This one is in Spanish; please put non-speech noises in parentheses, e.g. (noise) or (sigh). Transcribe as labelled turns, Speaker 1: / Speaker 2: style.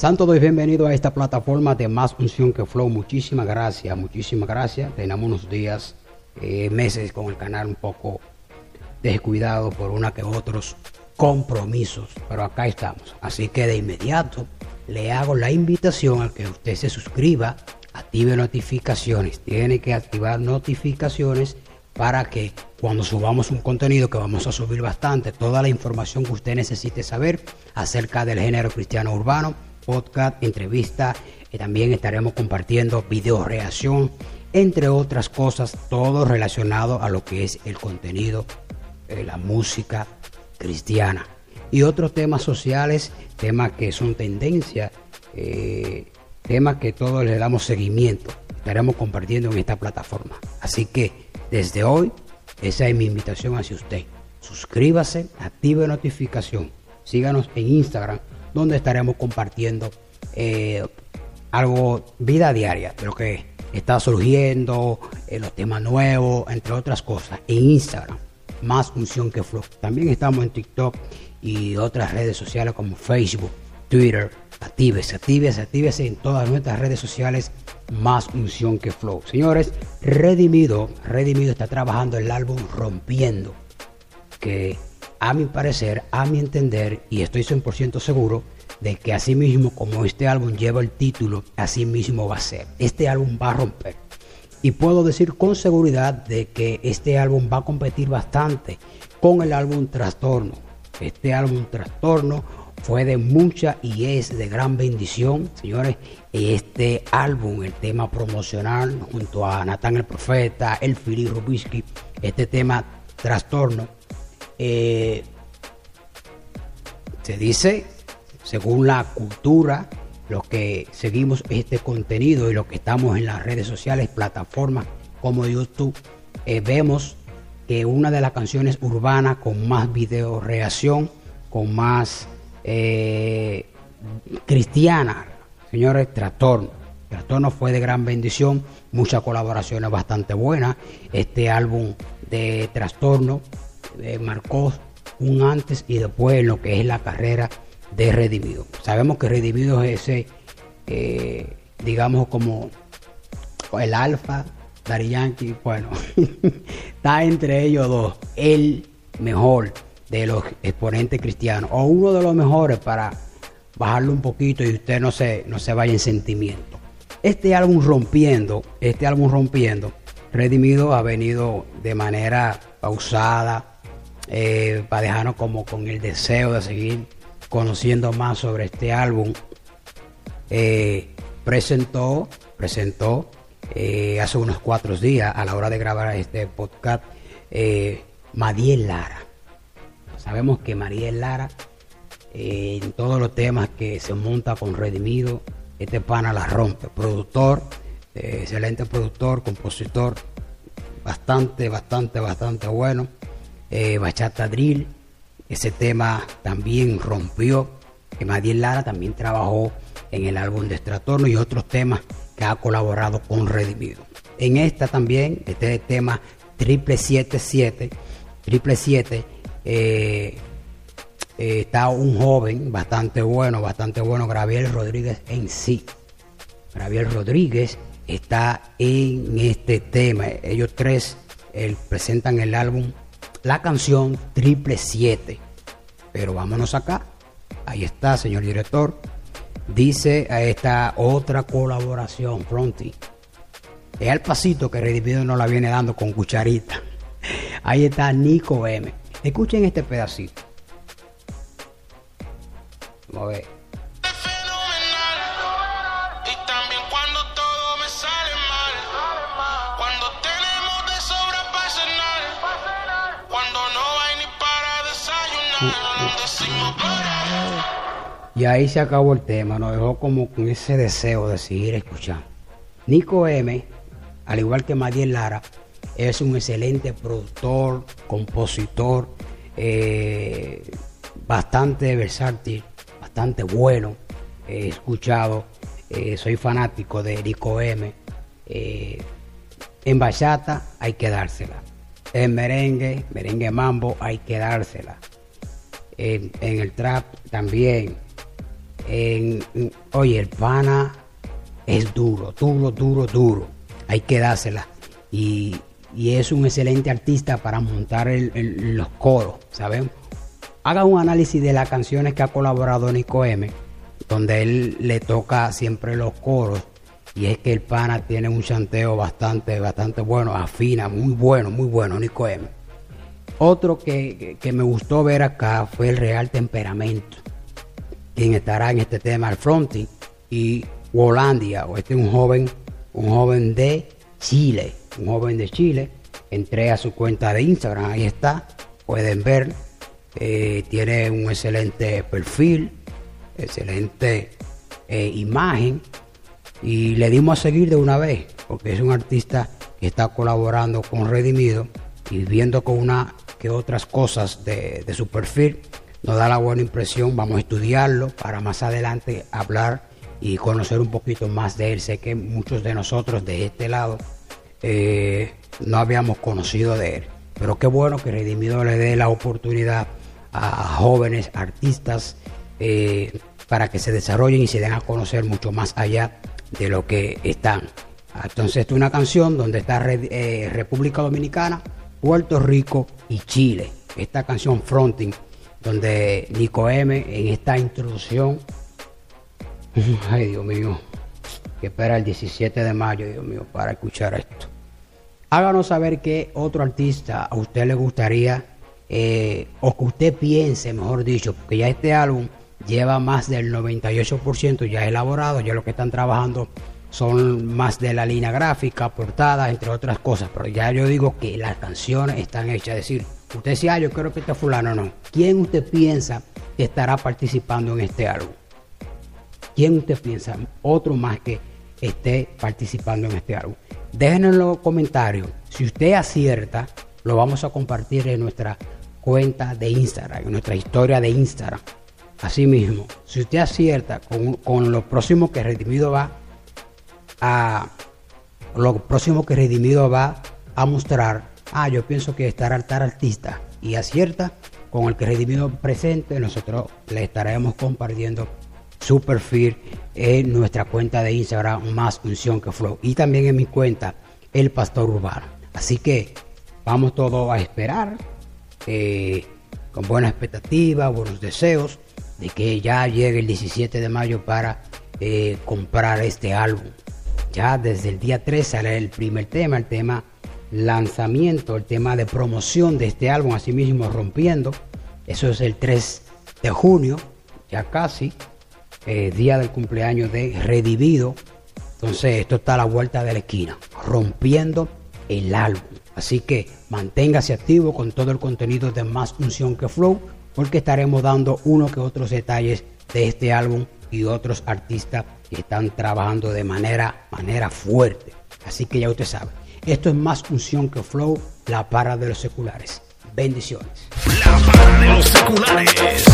Speaker 1: Santo Dios, bienvenido a esta plataforma de Más Unción que Flow. Muchísimas gracias, muchísimas gracias. Tenemos unos días, eh, meses con el canal un poco descuidado por una que otros compromisos, pero acá estamos. Así que de inmediato le hago la invitación a que usted se suscriba, active notificaciones. Tiene que activar notificaciones para que cuando subamos un contenido que vamos a subir bastante, toda la información que usted necesite saber acerca del género cristiano urbano, podcast, entrevista, y también estaremos compartiendo video reacción, entre otras cosas, todo relacionado a lo que es el contenido, eh, la música cristiana y otros temas sociales, temas que son tendencia, eh, temas que todos le damos seguimiento, estaremos compartiendo en esta plataforma. Así que desde hoy, esa es mi invitación hacia usted. Suscríbase, active notificación, síganos en Instagram, donde estaremos compartiendo eh, algo, vida diaria, de lo que está surgiendo, eh, los temas nuevos, entre otras cosas, en Instagram, más función que flow. También estamos en TikTok y otras redes sociales como Facebook, Twitter. Actívese, actívese, actívese en todas nuestras redes sociales, más unción que flow. Señores, Redimido, Redimido está trabajando el álbum Rompiendo, que a mi parecer, a mi entender, y estoy 100% seguro, de que así mismo como este álbum lleva el título, así mismo va a ser. Este álbum va a romper. Y puedo decir con seguridad de que este álbum va a competir bastante con el álbum Trastorno. Este álbum Trastorno fue de mucha y es de gran bendición, señores. Este álbum, el tema promocional, junto a Natán el Profeta, el Fili Rubisky, este tema Trastorno, eh, se dice, según la cultura, los que seguimos este contenido y los que estamos en las redes sociales, plataformas como YouTube, eh, vemos que una de las canciones urbanas con más video reacción, con más eh, cristiana, señores, Trastorno. Trastorno fue de gran bendición, muchas colaboraciones bastante buenas. Este álbum de Trastorno eh, marcó un antes y después en lo que es la carrera de Redimido. Sabemos que Redimido es ese, eh, digamos, como el alfa, Dari Yankee, bueno, (laughs) está entre ellos dos, el mejor de los exponentes cristianos, o uno de los mejores para bajarlo un poquito y usted no se, no se vaya en sentimiento. Este álbum rompiendo, este álbum rompiendo, Redimido ha venido de manera pausada, eh, para dejarnos como con el deseo de seguir conociendo más sobre este álbum. Eh, presentó, presentó eh, hace unos cuatro días a la hora de grabar este podcast Mariel Lara. Sabemos que Mariel Lara en todos los temas que se monta con Redimido, este pana la rompe. Productor, excelente productor, compositor, bastante, bastante, bastante bueno. Eh, Bachata Drill, ese tema también rompió. Que Madiel Lara también trabajó en el álbum de Estratorno y otros temas que ha colaborado con Redimido. En esta también, este tema triple 77, triple 7, eh, eh, está un joven bastante bueno, bastante bueno, Gabriel Rodríguez en sí. Gabriel Rodríguez está en este tema. Ellos tres presentan el álbum la canción Triple 7. Pero vámonos acá. Ahí está, señor director. Dice a esta otra colaboración, Fronty. Es el pasito que Redimido nos la viene dando con cucharita. Ahí está Nico M. Escuchen este pedacito. Vamos a ver. Y ahí se acabó el tema, nos dejó como con ese deseo de seguir escuchando. Nico M, al igual que Madiel Lara, es un excelente productor, compositor, eh, bastante versátil, bastante bueno. He escuchado, eh, soy fanático de Nico M. Eh, en bachata hay que dársela. En merengue, merengue mambo hay que dársela. En, en el trap también oye, el pana es duro, duro, duro, duro. Hay que dársela. Y, es un excelente artista para montar los coros, ¿saben? Haga un análisis de las canciones que ha colaborado Nico M, donde él le toca siempre los coros. Y es que el pana tiene un chanteo bastante, bastante bueno, afina, muy bueno, muy bueno, Nico M. Otro que, que me gustó ver acá fue el Real Temperamento quien estará en este tema al fronting, y Wolandia, o este es un joven, un joven de Chile, un joven de Chile, entré a su cuenta de Instagram, ahí está, pueden ver, eh, tiene un excelente perfil, excelente eh, imagen, y le dimos a seguir de una vez, porque es un artista que está colaborando con Redimido y viendo con una que otras cosas de, su perfil, nos da la buena impresión, vamos a estudiarlo para más adelante hablar y conocer un poquito más de él. Sé que muchos de nosotros de este lado eh, no habíamos conocido de él, pero qué bueno que Redimido le dé la oportunidad a jóvenes artistas eh, para que se desarrollen y se den a conocer mucho más allá de lo que están. Entonces, esta es una canción donde está eh, República Dominicana, Puerto Rico y Chile. Esta canción Fronting donde Nico M en esta introducción, (laughs) ay Dios mío, que espera el 17 de mayo, Dios mío, para escuchar esto. Háganos saber qué otro artista a usted le gustaría, eh, o que usted piense, mejor dicho, porque ya este álbum lleva más del 98% ya elaborado, ya lo que están trabajando son más de la línea gráfica, portada, entre otras cosas, pero ya yo digo que las canciones están hechas, es decir, Usted decía, ah, yo creo que este fulano no. ¿Quién usted piensa que estará participando en este álbum? ¿Quién usted piensa? Otro más que esté participando en este álbum. Déjenos en los comentarios. Si usted acierta, lo vamos a compartir en nuestra cuenta de Instagram, en nuestra historia de Instagram. Asimismo, si usted acierta con, con lo próximo que Redimido va a lo próximo que Redimido va a mostrar, ah, yo pienso que estará tal artista y acierta con el que Redimido presente, nosotros le estaremos compartiendo su perfil en nuestra cuenta de Instagram, más unción que flow, y también en mi cuenta, El Pastor Urbano. Así que vamos todos a esperar, eh, con buena expectativa, buenos deseos, de que ya llegue el 17 de mayo para eh, comprar este álbum. Ya desde el día 3 sale el primer tema, el tema lanzamiento, el tema de promoción de este álbum, así mismo rompiendo. Eso es el 3 de junio, ya casi, eh, día del cumpleaños de Redivido. Entonces, esto está a la vuelta de la esquina, rompiendo el álbum. Así que manténgase activo con todo el contenido de Más Unción que Flow, porque estaremos dando uno que otros detalles de este álbum y otros artistas que están trabajando de manera, manera fuerte. Así que ya usted sabe. Esto es más función que flow, la para de los seculares. Bendiciones.
Speaker 2: La para de los seculares.